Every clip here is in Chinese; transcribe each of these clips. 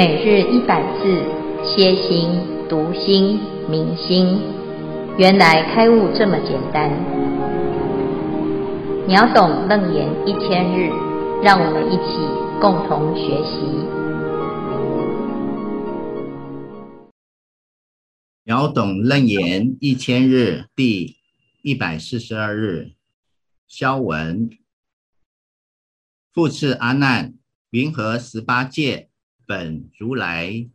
每日一百字，歇心、读心、明心，原来开悟这么简单。秒懂楞严一千日，让我们一起共同学习。秒懂楞严一千日第一百四十二日，消文。复次阿难，云何十八界本如来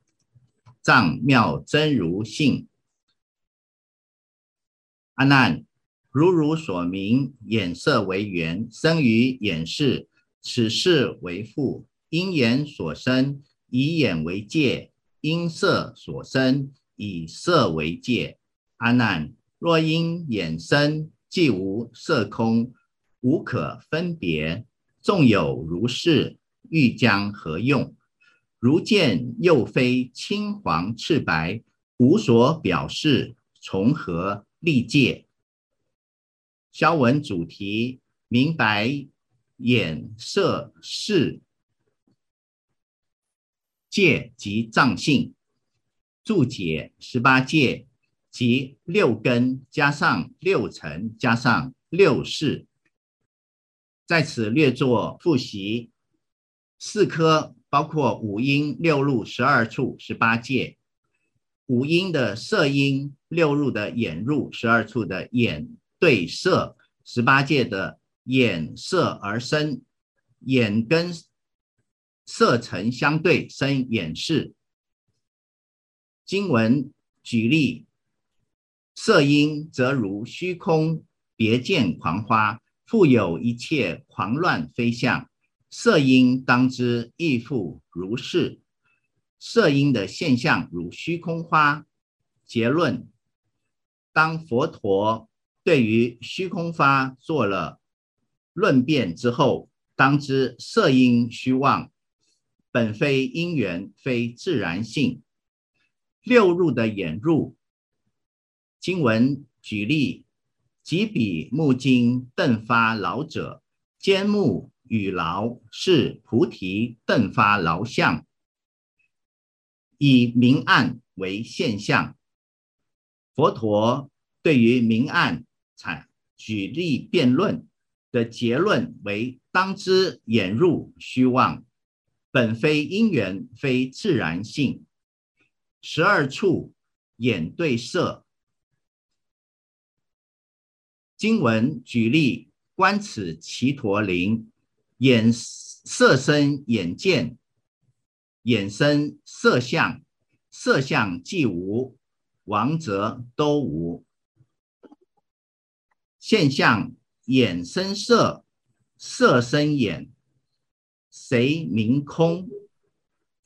藏妙真如性？阿难，如汝所明，眼色为缘，生于眼识，此事为父。因眼所生，以眼为界；因色所生，以色为界。阿难，若因眼生，即无色空，无可分别。纵有如是，欲将何用？如见又非青黄赤白，无所表示，从何立界？消文主题：明白眼色是界及藏性。注解：十八界即六根加上六尘加上六识。在此略作复习，四科包括五阴六入十二处十八界，五阴的色阴，六入的眼入，十二处的眼对色，十八界的眼色而生，眼跟色尘相对生眼识。经文举例，色阴则如虚空别见狂花。复有一切狂乱非相，色音当知亦复如是。色音的现象如虚空花。结论：当佛陀对于虚空花做了论辩之后，当知色音虚妄，本非因缘，非自然性。六入的眼入，经文举例。即彼目睛瞪发老者，坚木与劳是菩提顿发劳相，以明暗为现象。佛陀对于明暗采举例辩论的结论为：当知眼入虚妄，本非因缘，非自然性。十二处眼对色。经文举例，观此只陀林，眼色身眼见，眼生色相，色相既无，王则都无。现象眼生色，色生眼，谁名空？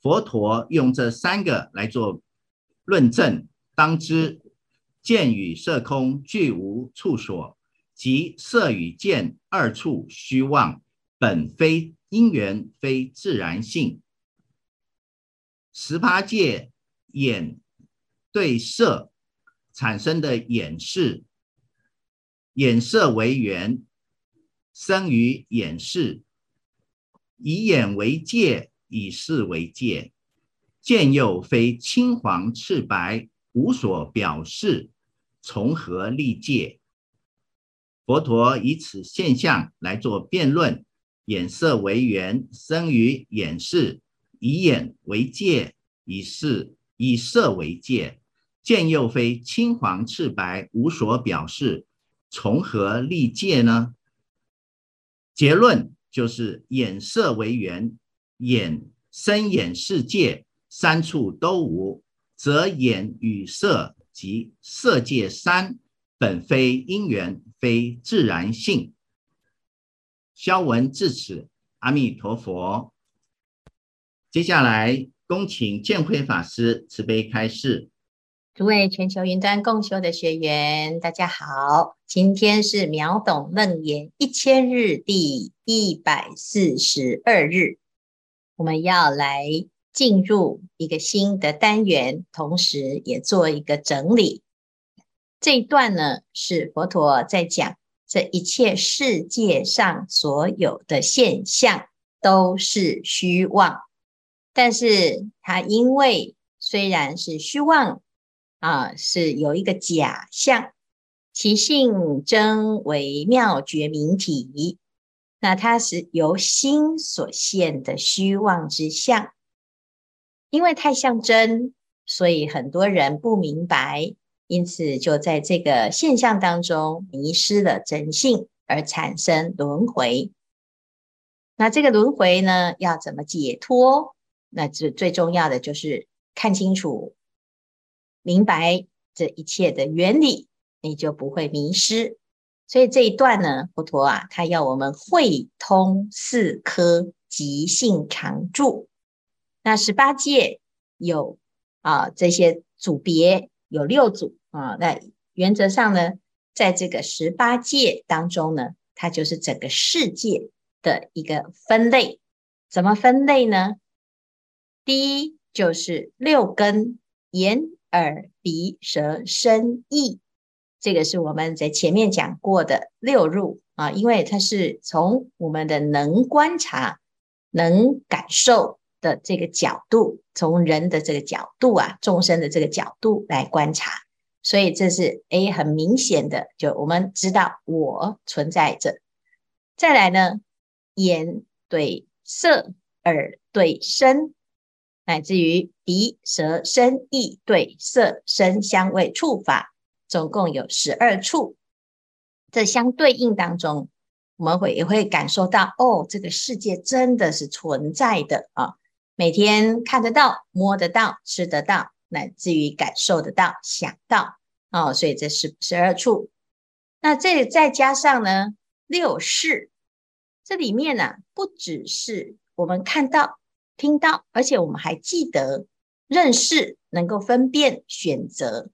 佛陀用这三个来做论证，当知见与色空，俱无处所。即色与见二处虚妄，本非因缘，非自然性。十八界眼对色产生的眼视，眼色为缘，生于眼视，以眼为界，以视为界。见又非青黄赤白，无所表示，从何立界？佛陀以此现象来做辩论：眼色为缘，生于眼视；以眼为界，以视以色为界。见又非青黄赤白，无所表示，从何立界呢？结论就是眼色为缘，眼生眼世界，三处都无，则眼与色即色界三。本非因缘，非自然性。消文至此，阿弥陀佛。接下来，恭请建辉法师慈悲开示。诸位全球云端共修的学员，大家好，今天是秒懂楞严一千日第一百四十二日，我们要来进入一个新的单元，同时也做一个整理。这一段呢，是佛陀在讲这一切世界上所有的现象都是虚妄，但是它因为虽然是虚妄啊，是有一个假象，其性真为妙觉明体，那它是由心所现的虚妄之相，因为太像真，所以很多人不明白，因此就在这个现象当中迷失了真性，而产生轮回。那这个轮回呢，要怎么解脱？那这最重要的就是看清楚、明白这一切的原理，你就不会迷失。所以这一段呢，佛陀啊，他要我们会通四科，即性常住。那十八界有啊这些组别有六组啊，那原则上呢，在这个十八界当中呢，它就是整个世界的一个分类。怎么分类呢？第一就是六根，眼、耳、鼻、舌、身、意，这个是我们在前面讲过的六入啊，因为它是从我们的能观察、能感受的这个角度，从人的这个角度啊，众生的这个角度来观察，所以这是 A 很明显的，就我们知道我存在着。再来呢，眼对色，耳对声。乃至于鼻、舌、身、意对色、声、香味、触、法，总共有十二处。这相对应当中，我们会也会感受到，哦，这个世界真的是存在的啊！每天看得到、摸得到、吃得到，乃至于感受得到、想到哦，所以这是十二处。那这里再加上呢，六识，这里面呢、不只是我们看到。听到，而且我们还记得认识，能够分辨选择，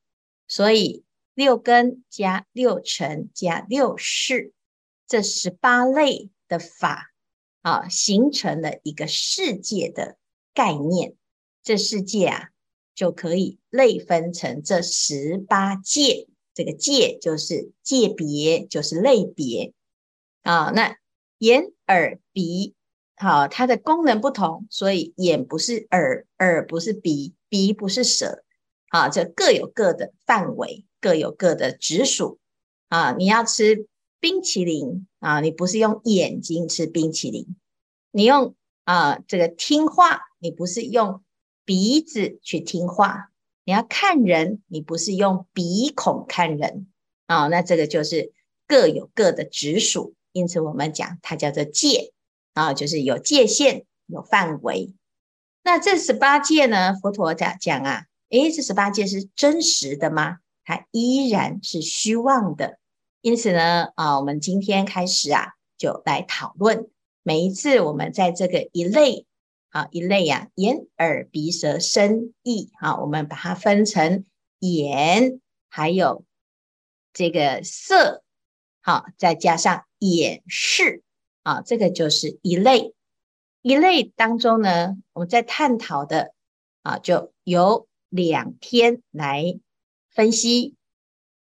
所以六根加六尘加六识，这十八类的法啊，形成了一个世界的概念。这世界啊，就可以类分成这十八界。这个界就是界别，就是类别啊。那眼耳鼻。好，它的功能不同，所以眼不是耳，耳不是鼻，鼻不是舌，啊，这各有各的范围，各有各的直属。啊，你要吃冰淇淋啊，你不是用眼睛吃冰淇淋，你用啊这个听话，你不是用鼻子去听话，你要看人，你不是用鼻孔看人，啊，那这个就是各有各的直属，因此我们讲它叫做界。啊，就是有界限，有范围。那这十八界呢？佛陀讲讲啊，诶，这十八界是真实的吗？它依然是虚妄的。因此呢，啊，我们今天开始啊，就来讨论。每一次我们在这个一类啊，一类啊，眼、耳、鼻、舌、身、意，啊，我们把它分成眼，还有这个色，好，再加上眼视。啊，这个就是一类，一类当中呢，我们在探讨的啊，就有两天来分析。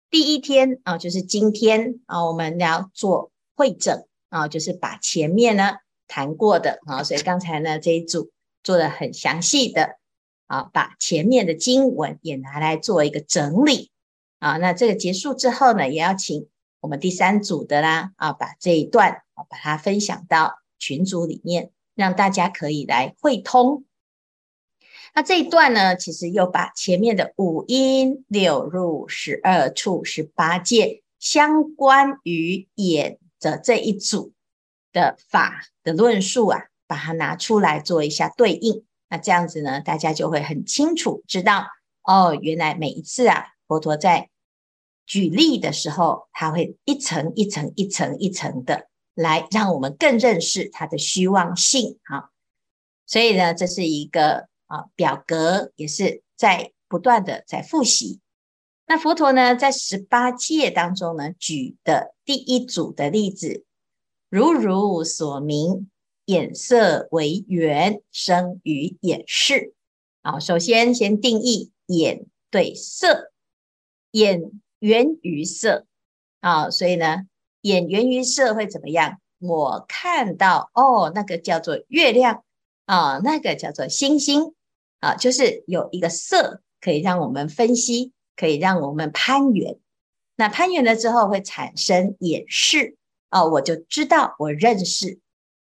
第一天啊，就是今天啊，我们要做会诊啊，就是把前面呢谈过的啊，所以刚才呢这一组做的很详细的啊，把前面的经文也拿来做一个整理啊。那这个结束之后呢，也要请我们第三组的啦啊，把这一段。把它分享到群组里面，让大家可以来会通。那这一段呢，其实又把前面的五阴六入十二处十八界相关于眼的这一组的法的论述啊，把它拿出来做一下对应。那这样子呢，大家就会很清楚知道哦，原来每一次啊，佛陀在举例的时候，他会一层一层一层一层的。来让我们更认识它的虚妄性啊，所以呢，这是一个啊表格，也是在不断的在复习。那佛陀呢，在十八界当中呢，举的第一组的例子，如如所明，眼色为缘生于眼识。好，首先先定义眼对色，眼缘于色啊，所以呢。眼缘于色会怎么样？我看到哦，那个叫做月亮啊，那个叫做星星啊，就是有一个色可以让我们分析，可以让我们攀缘。那攀缘了之后会产生眼识啊，我就知道我认识，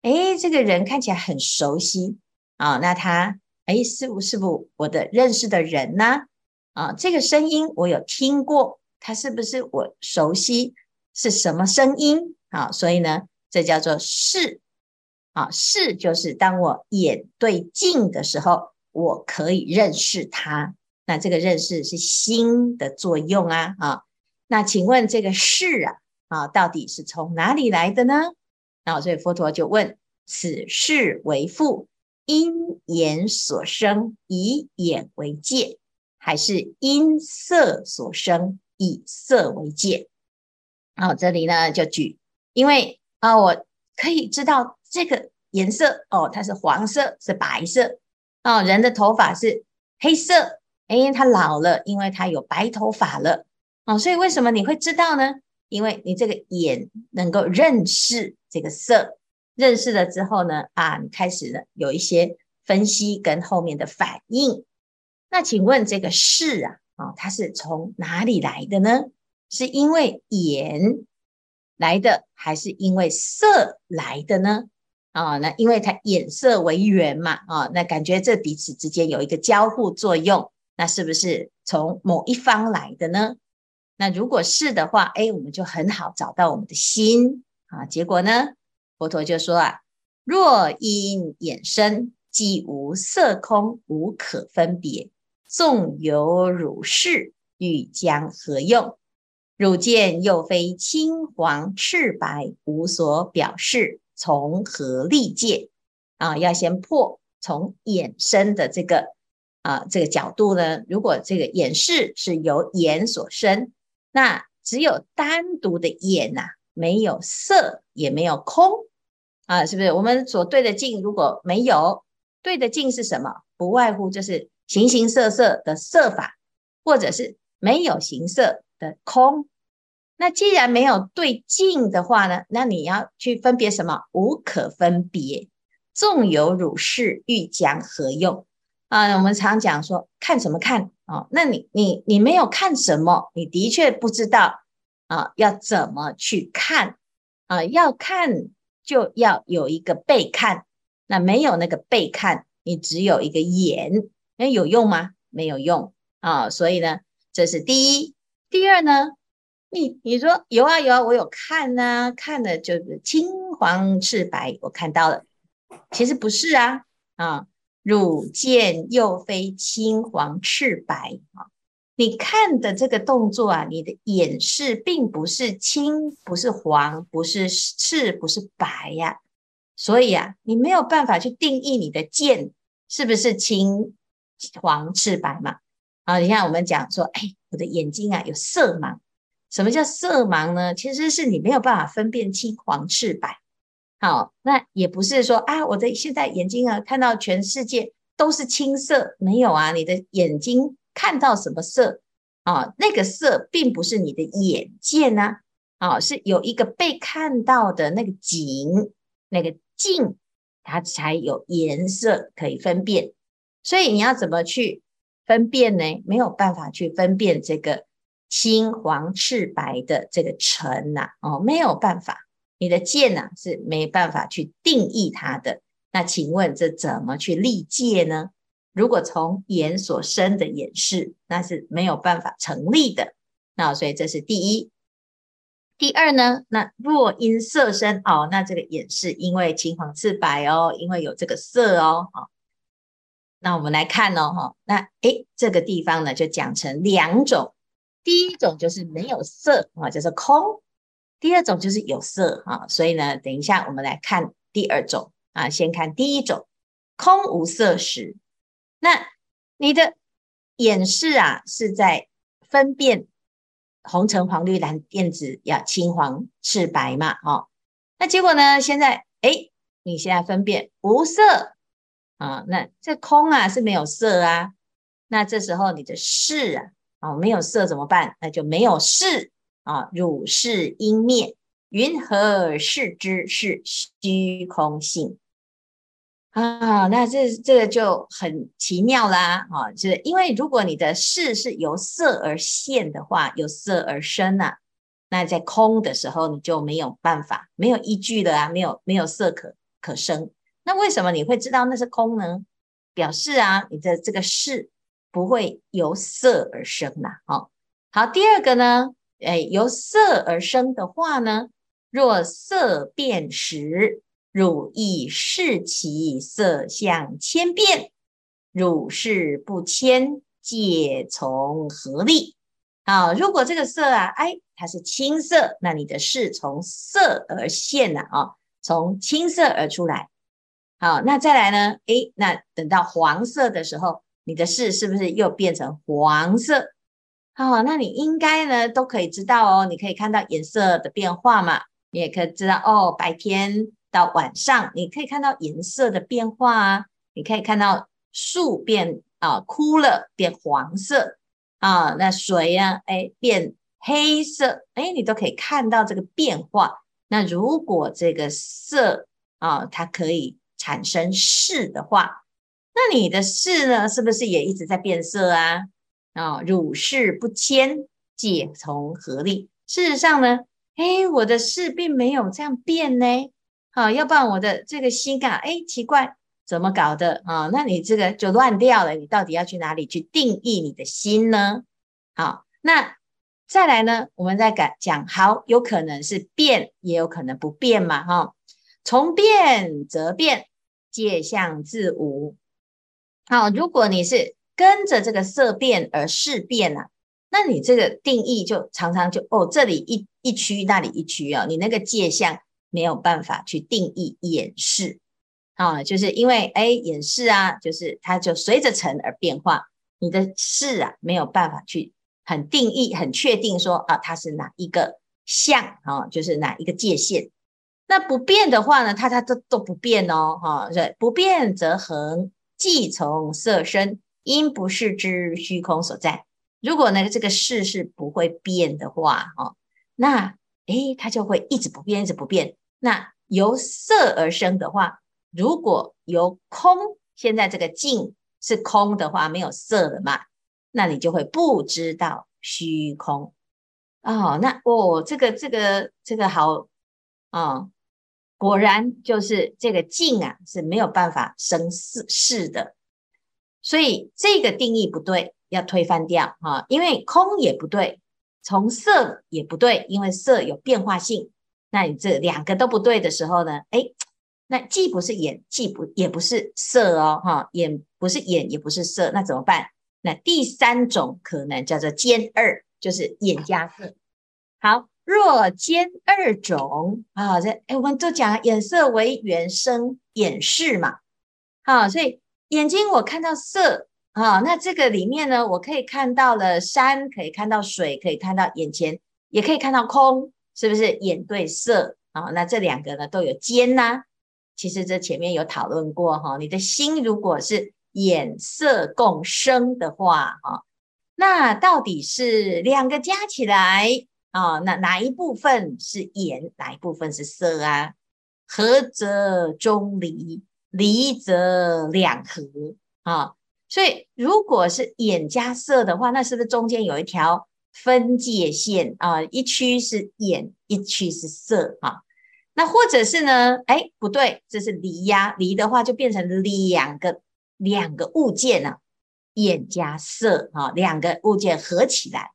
诶，这个人看起来很熟悉啊，那他诶，是不是不我的认识的人呢？啊，这个声音我有听过，他是不是我熟悉？是什么声音？啊，所以呢，这叫做是。啊，是就是当我眼对镜的时候，我可以认识他。那这个认识是心的作用啊。啊，那请问这个是啊，啊，到底是从哪里来的呢？那所以佛陀就问：此识为父因眼所生，以眼为界，还是因色所生，以色为界？好，这里呢就举，因为啊，我可以知道。这个颜色哦，它是黄色，是白色哦。人的头发是黑色，诶，他老了，因为他有白头发了哦。所以为什么你会知道呢？因为你这个眼能够认识这个色，认识了之后呢，啊，你开始了有一些分析跟后面的反应。那请问这个视啊，哦，它是从哪里来的呢？是因为眼来的，还是因为色来的呢？啊、哦，那因为它眼色为缘嘛，啊、哦，那感觉这彼此之间有一个交互作用，那是不是从某一方来的呢？那如果是的话，哎，我们就很好找到我们的心啊。结果呢，佛陀就说啊，若因衍生，即无色空，无可分别，纵有汝识，欲将何用？汝见又非青黄赤白，无所表示。从何立界啊？要先破从衍生的这个啊这个角度呢？如果这个眼识是由眼所生，那只有单独的眼呐、没有色也没有空啊，是不是？我们所对的镜如果没有对的镜是什么？不外乎就是形形色色的色法，或者是没有形色的空。那既然没有对镜的话呢，那你要去分别什么？无可分别。纵有汝识，欲将何用？啊，我们常讲说看什么看啊？那你你你没有看什么，你的确不知道啊，要怎么去看啊？要看就要有一个被看，那没有那个被看，你只有一个眼，那有用吗？没有用啊。所以呢，这是第一。第二呢？你你说有啊有啊，我有看呐、看的就是青黄赤白，我看到了。其实不是啊啊，汝见又非青黄赤白啊，你看的这个动作啊，你的眼识并不是青，不是黄，不是赤，不是白呀、所以啊，你没有办法去定义你的见是不是青黄赤白嘛？啊，你看我们讲说，哎，我的眼睛啊有色盲。什么叫色盲呢？其实是你没有办法分辨青黄赤白。好，那也不是说啊，我的现在眼睛啊看到全世界都是青色，没有啊，你的眼睛看到什么色啊？那个色并不是你的眼见呐，啊，是有一个被看到的那个景，那个镜，它才有颜色可以分辨。所以你要怎么去分辨呢？没有办法去分辨这个。青黄赤白的这个尘呐，哦，没有办法，你的见呢是没办法去定义它的。那请问这怎么去立界呢？如果从眼所生的眼识，那是没有办法成立的。那所以这是第一。第二呢？那若因色生哦，那这个眼识因为青黄赤白哦，因为有这个色哦，好，那我们来看哦，哈，那诶，这个地方呢就讲成两种。第一种就是没有色啊，就是空；第二种就是有色啊。所以呢，等一下我们来看第二种啊，先看第一种，空无色时。那你的眼识啊，是在分辨红橙黄绿蓝靛紫呀、青黄赤白嘛？哦，那结果呢？现在哎，你现在分辨无色啊，那这空啊是没有色啊。那这时候你的视啊。哦，没有色怎么办？那就没有视啊！汝是应灭，云何识之是虚空性？啊，那这这个就很奇妙啦，啊，就是因为如果你的识是由色而现的话，由色而生呐、啊，那在空的时候你就没有办法，没有依据的啊，没有没有色可可生。那为什么你会知道那是空呢？表示啊，你的这个识不会由色而生呐、啊。哦，好，第二个呢，哎，由色而生的话呢，若色变时。汝亦视其色相千变，汝视不迁，界从何立？啊，如果这个色啊，哎，它是青色，那你的视从色而现了啊，从青色而出来。好，那再来呢？哎，那等到黄色的时候，你的视是不是又变成黄色？哦，那你应该呢都可以知道哦，你可以看到颜色的变化嘛，你也可以知道哦，白天。到晚上，你可以看到颜色的变化啊，你可以看到树变啊枯了变黄色啊，那水啊哎变黑色，哎你都可以看到这个变化。那如果这个色啊它可以产生识的话，那你的识呢是不是也一直在变色啊？啊，汝识不迁，界从何立？事实上呢，哎我的事并没有这样变呢。好，要不然我的这个心啊，哎，奇怪，怎么搞的啊？那你这个就乱掉了。你到底要去哪里去定义你的心呢？好，那再来呢，我们再讲讲，好，有可能是变，也有可能不变嘛，哈。从变则变，界相自无。好，如果你是跟着这个色变而事变啊，那你这个定义就常常就哦，这里一一区，那里一区哦，你那个界相。没有办法去定义演示啊，就是因为哎，演示啊，就是它就随着尘而变化。你的事啊，没有办法去很定义、很确定说啊，它是哪一个相啊，就是哪一个界限。那不变的话呢，它它都都不变哦，哈，不变则恒，即从色生，因不是之虚空所在。如果呢，这个识是不会变的话，哦，那哎，它就会一直不变，一直不变。那由色而生的话，如果由空，现在这个境是空的话，没有色了嘛，那你就会不知道虚空哦。那哦，这个这个这个好、哦，果然就是这个境啊是没有办法生世世的，所以这个定义不对，要推翻掉啊、因为空也不对，从色也不对，因为色有变化性。那你这两个都不对的时候呢？哎，那既不是眼，既不也不是色哦，哈，眼不是眼，也不是色，那怎么办？那第三种可能叫做兼二，就是眼加色。好，若兼二种啊，这哎，我们都讲眼色为缘生眼识嘛，好，所以眼睛我看到色啊，那这个里面呢，我可以看到了山，可以看到水，可以看到眼前，也可以看到空。是不是眼对色啊？那这两个呢都有尖呐。其实这前面有讨论过哈。你的心如果是眼色共生的话哈，那到底是两个加起来啊？那哪一部分是眼，哪一部分是色啊？合则中离，离则两合啊。所以如果是眼加色的话，那是不是中间有一条？分界线啊，一区是眼，一区是色啊。那或者是呢？哎，不对，这是离呀，离的话就变成两个两个物件了，眼加色啊，两个物件合起来。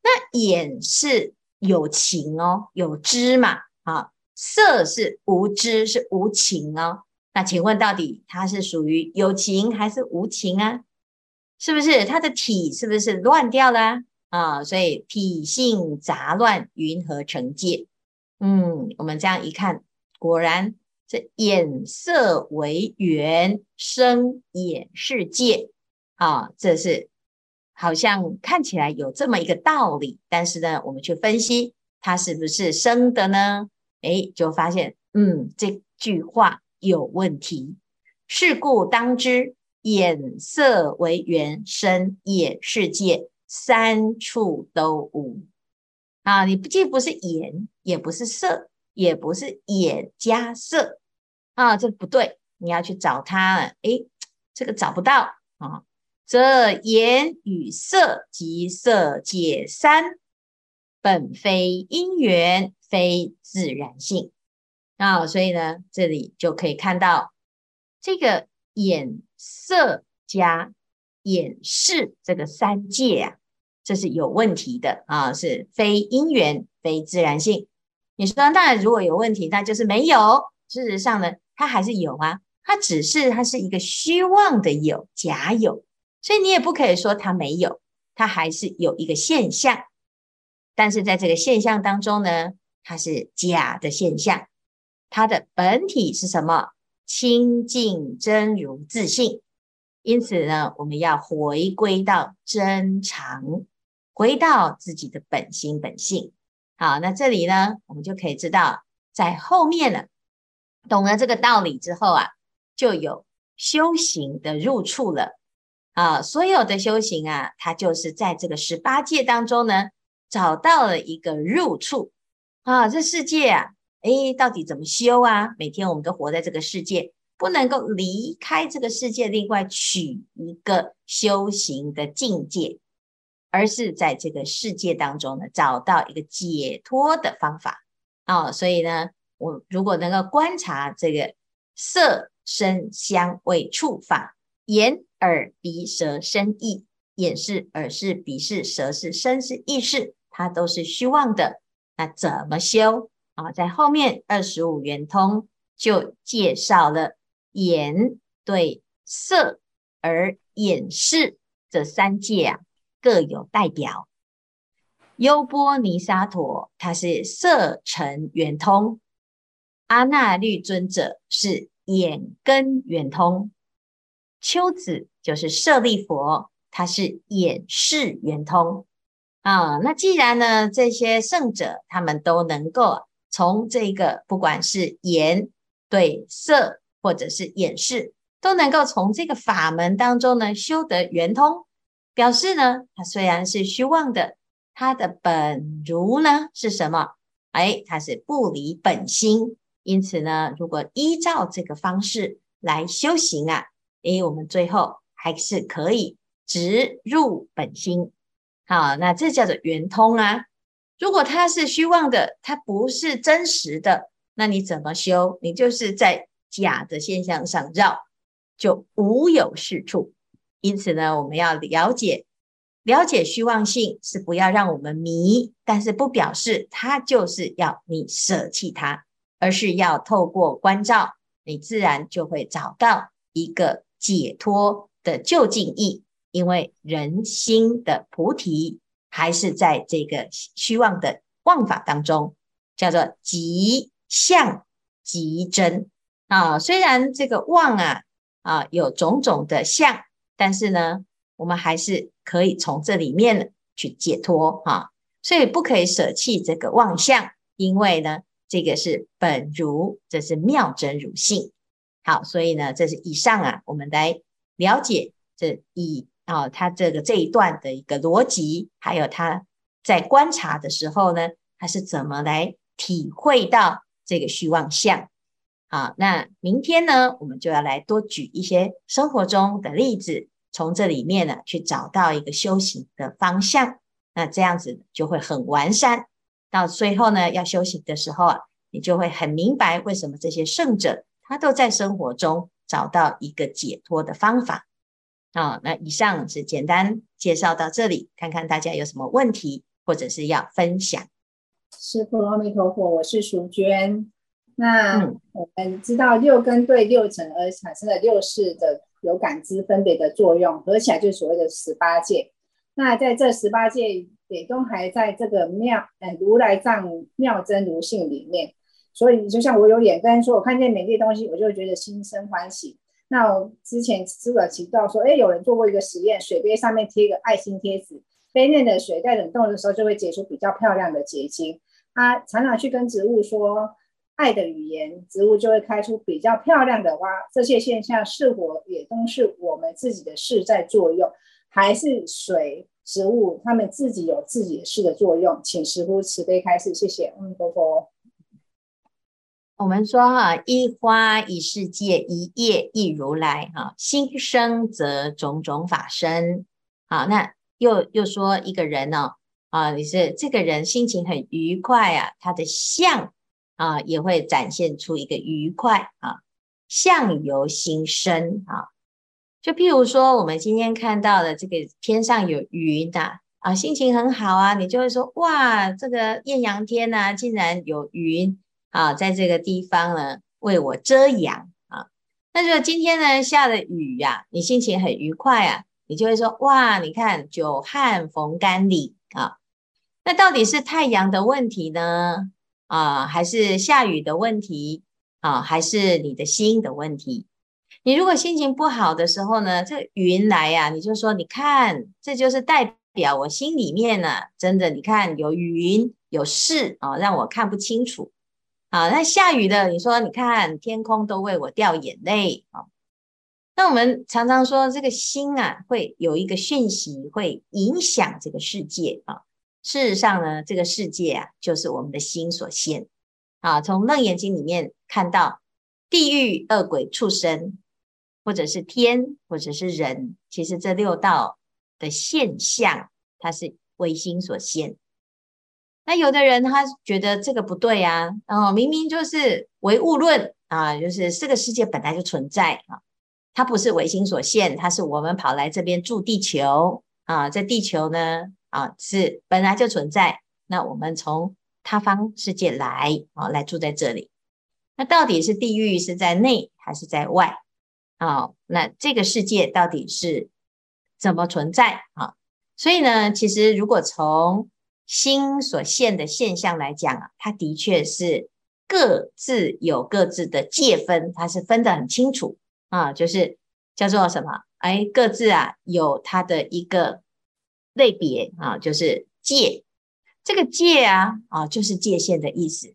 那眼是有情哦，有知嘛啊，色是无知，是无情哦。那请问到底它是属于有情还是无情啊？是不是它的体是不是乱掉了啊？所以体性杂乱，云何成界？嗯，我们这样一看，果然这眼色为缘生眼是界啊，这是好像看起来有这么一个道理，但是呢，我们去分析它是不是生的呢？诶，就发现，嗯，这句话有问题。是故当知，眼色为缘生眼世界。三处都无啊！你不既不是眼，也不是色，也不是眼加色啊！这不对你要去找它，诶，这个找不到啊，则言与色及色解三，本非因缘，非自然性啊，所以呢，这里就可以看到这个眼色加眼识这个三界啊，这是有问题的啊，是非因缘，非自然性。你说，当然如果有问题，那就是没有。事实上呢，它还是有啊，它只是它是一个虚妄的有，假有，所以你也不可以说它没有，它还是有一个现象。但是在这个现象当中呢，它是假的现象，它的本体是什么？清净真如自信。因此呢，我们要回归到真常，回到自己的本心本性。好，那这里呢，我们就可以知道，在后面了。懂了这个道理之后啊，就有修行的入处了啊。所有的修行啊，它就是在这个十八界当中呢，找到了一个入处啊。这世界啊，诶，到底怎么修啊？每天我们都活在这个世界，不能够离开这个世界，另外取一个修行的境界，而是在这个世界当中呢，找到一个解脱的方法啊。所以呢。我如果能够观察这个色声香味触法，眼耳鼻舌身意，眼识耳识鼻识舌是身是意识，它都是虚妄的。那怎么修啊？在后面二十五圆通就介绍了眼对色而眼视这三界啊，各有代表。优波尼沙陀他是色尘圆通。阿那律尊者是眼根圆通，丘子就是舍利弗，他是眼视圆通啊。那既然呢，这些圣者他们都能够从这个不管是眼对色，或者是眼识，都能够从这个法门当中呢修得圆通，表示呢，它虽然是虚妄的，它的本如呢是什么？哎，它是不离本心。因此呢，如果依照这个方式来修行啊，诶，我们最后还是可以直入本心。好，那这叫做圆通啊。如果它是虚妄的，它不是真实的，那你怎么修？你就是在假的现象上绕，就无有是处。因此呢，我们要了解了解虚妄性，是不要让我们迷，但是不表示它就是要你舍弃它。而是要透过关照，你自然就会找到一个解脱的究竟意。因为人心的菩提还是在这个虚妄的妄法当中，叫做即相即真啊。虽然这个妄啊啊有种种的相，但是呢，我们还是可以从这里面去解脱啊。所以不可以舍弃这个妄相，因为呢。这个是本如，这是妙真如性。好，所以呢，这是以上啊，我们来了解这以啊，他这个这一段的一个逻辑，还有他在观察的时候呢，他是怎么来体会到这个虚妄相。好，那明天呢，我们就要来多举一些生活中的例子，从这里面呢，去找到一个修行的方向。那这样子就会很完善。到最后呢，要修行的时候啊，你就会很明白为什么这些圣者他都在生活中找到一个解脱的方法。好、哦，那以上是简单介绍到这里，看看大家有什么问题或者是要分享。师父阿弥陀佛，我是淑娟。那我们知道六根对六尘而产生的六识的有感知分别的作用，合起来就是所谓的十八界。那在这十八界。也都还在这个妙，呃，如来藏妙真如性里面，所以就像我有眼根说，我看见美丽的东西，我就觉得心生欢喜。那我之前师父提到说，哎，有人做过一个实验，水杯上面贴一个爱心贴纸，杯内的水在冷冻的时候就会结出比较漂亮的结晶。他常常去跟植物说爱的语言，植物就会开出比较漂亮的花。这些现象是否也都是我们自己的事在作用，还是水？植物，他们自己有自己的事的作用，请师父慈悲开示，谢谢。嗯，婆婆。我们说哈，一花一世界，一叶一如来。哈，心生则种种法生。好，那又又说一个人呢，啊，你是这个人心情很愉快啊，他的相啊也会展现出一个愉快啊，相由心生啊。就譬如说，我们今天看到的这个天上有云呐啊，心情很好啊，你就会说哇，这个艳阳天呐，啊，竟然有云。啊，在这个地方呢，为我遮阳啊。那就今天呢下了雨呀，你心情很愉快啊，你就会说哇，你看久旱逢甘霖啊。那到底是太阳的问题呢？啊，还是下雨的问题啊？还是你的心的问题？你如果心情不好的时候呢，这云来呀，你就说你看，这就是代表我心里面呢，真的，你看有云有事啊，让我看不清楚。好，那下雨的，你说，你看天空都为我掉眼泪啊。那我们常常说，这个心啊，会有一个讯息，会影响这个世界啊。事实上呢，这个世界啊，就是我们的心所现啊。从《楞严经》里面看到，地狱、恶鬼、畜生，或者是天，或者是人，其实这六道的现象，它是唯心所现。那有的人他觉得这个不对啊，哦明明就是唯物论啊，就是这个世界本来就存在啊，它不是唯心所现，它是我们跑来这边住地球啊，在地球呢啊是本来就存在，那我们从他方世界来啊来住在这里，那到底是地狱是在内还是在外啊？那这个世界到底是怎么存在啊？所以呢，其实如果从心所现的现象来讲啊，它的确是各自有各自的界分，它是分得很清楚啊，就是叫做什么？哎，各自啊有它的一个类别啊，就是界。这个界啊啊，就是界限的意思。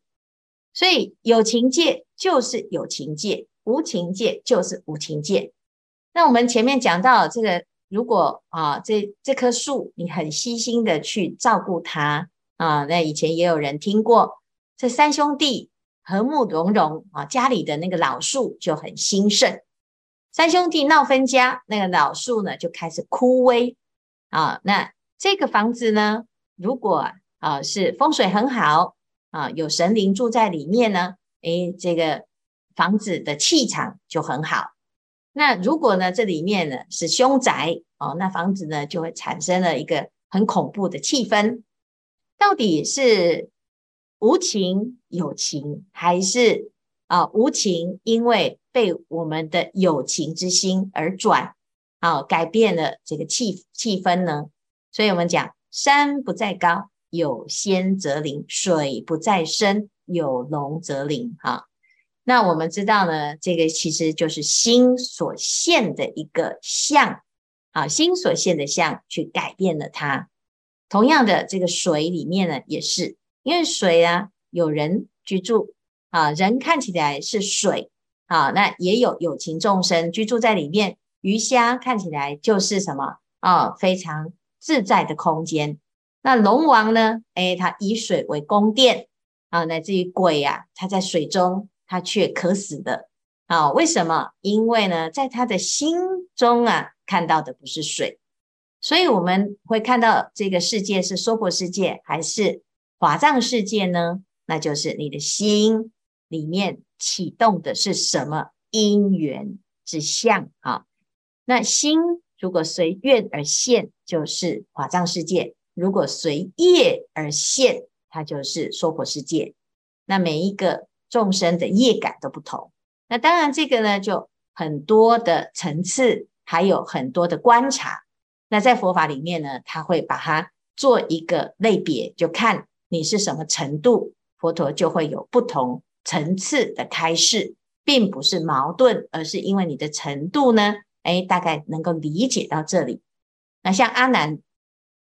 所以有情界就是有情界，无情界就是无情界。那我们前面讲到这个。如果啊，这这棵树你很细心的去照顾它啊，那以前也有人听过，这三兄弟和睦融融啊，家里的那个老树就很兴盛。三兄弟闹分家，那个老树呢就开始枯萎啊。那这个房子呢，如果啊是风水很好啊，有神灵住在里面呢，诶，这个房子的气场就很好。那如果呢，这里面呢是凶宅哦，那房子呢就会产生了一个很恐怖的气氛。到底是无情有情，还是啊无情因为被我们的有情之心而转啊改变了这个气气氛呢？所以我们讲山不在高，有仙则灵；水不在深，有龙则灵。哈。那我们知道呢，这个其实就是心所现的一个相，啊，心所现的相去改变了它。同样的，这个水里面呢，也是因为水啊，有人居住啊，人看起来是水啊，那也有有情众生居住在里面。鱼虾看起来就是什么啊，非常自在的空间。那龙王呢，诶，他以水为宫殿啊，乃至于鬼啊，他在水中。他却渴死的啊？为什么？因为呢，在他的心中啊，看到的不是水，所以我们会看到这个世界是娑婆世界还是华藏世界呢？那就是你的心里面启动的是什么因缘之相啊？那心如果随愿而现，就是华藏世界；如果随业而现，它就是娑婆世界。那每一个。众生的业感都不同，那当然这个呢，就很多的层次，还有很多的观察。那在佛法里面呢，他会把它做一个类别，就看你是什么程度，佛陀就会有不同层次的开示，并不是矛盾，而是因为你的程度呢，哎，大概能够理解到这里。那像阿难，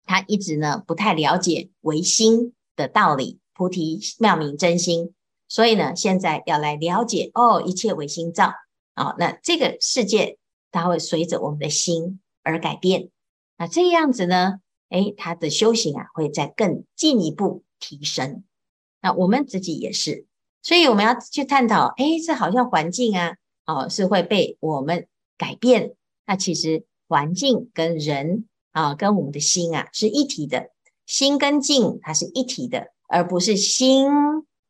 他一直呢不太了解唯心的道理，菩提妙明真心。所以呢，现在要来了解哦，一切唯心造啊、哦。那这个世界它会随着我们的心而改变。那这样子呢，诶，他的修行啊会再更进一步提升。那我们自己也是所以我们要去探讨，哎，这好像环境啊，哦，是会被我们改变。那其实环境跟人啊，跟我们的心啊是一体的，心跟境它是一体的，而不是心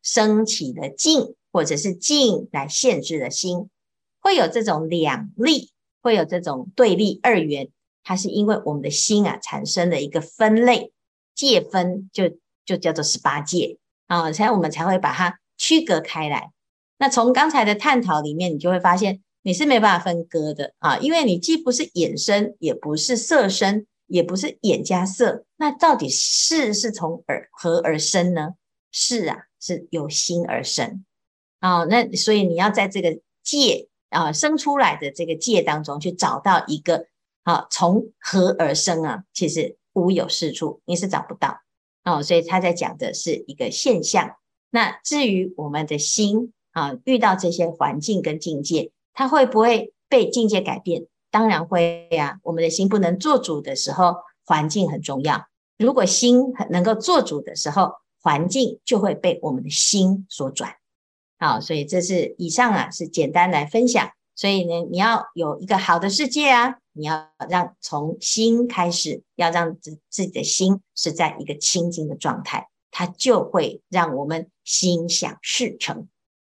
升起的境，或者是境来限制的心，会有这种两立，会有这种对立二元，它是因为我们的心啊产生了一个分类界分，就就叫做十八界啊，所以我们才会把它。区隔开来，那从刚才的探讨里面，你就会发现你是没办法分割的啊，因为你既不是眼生，也不是色生，也不是眼加色，那到底是是从而何而生呢？是啊，是由心而生啊。那所以你要在这个界啊生出来的这个界当中去找到一个啊从何而生啊，其实无有是处，你是找不到哦。所以他在讲的是一个现象。那至于我们的心啊，遇到这些环境跟境界，它会不会被境界改变？当然会呀。我们的心不能做主的时候，环境很重要；如果心能够做主的时候，环境就会被我们的心所转。好，所以这是以上啊，是简单来分享。所以呢，你要有一个好的世界啊，你要让从心开始，要让自自己的心是在一个清净的状态。它就会让我们心想事成。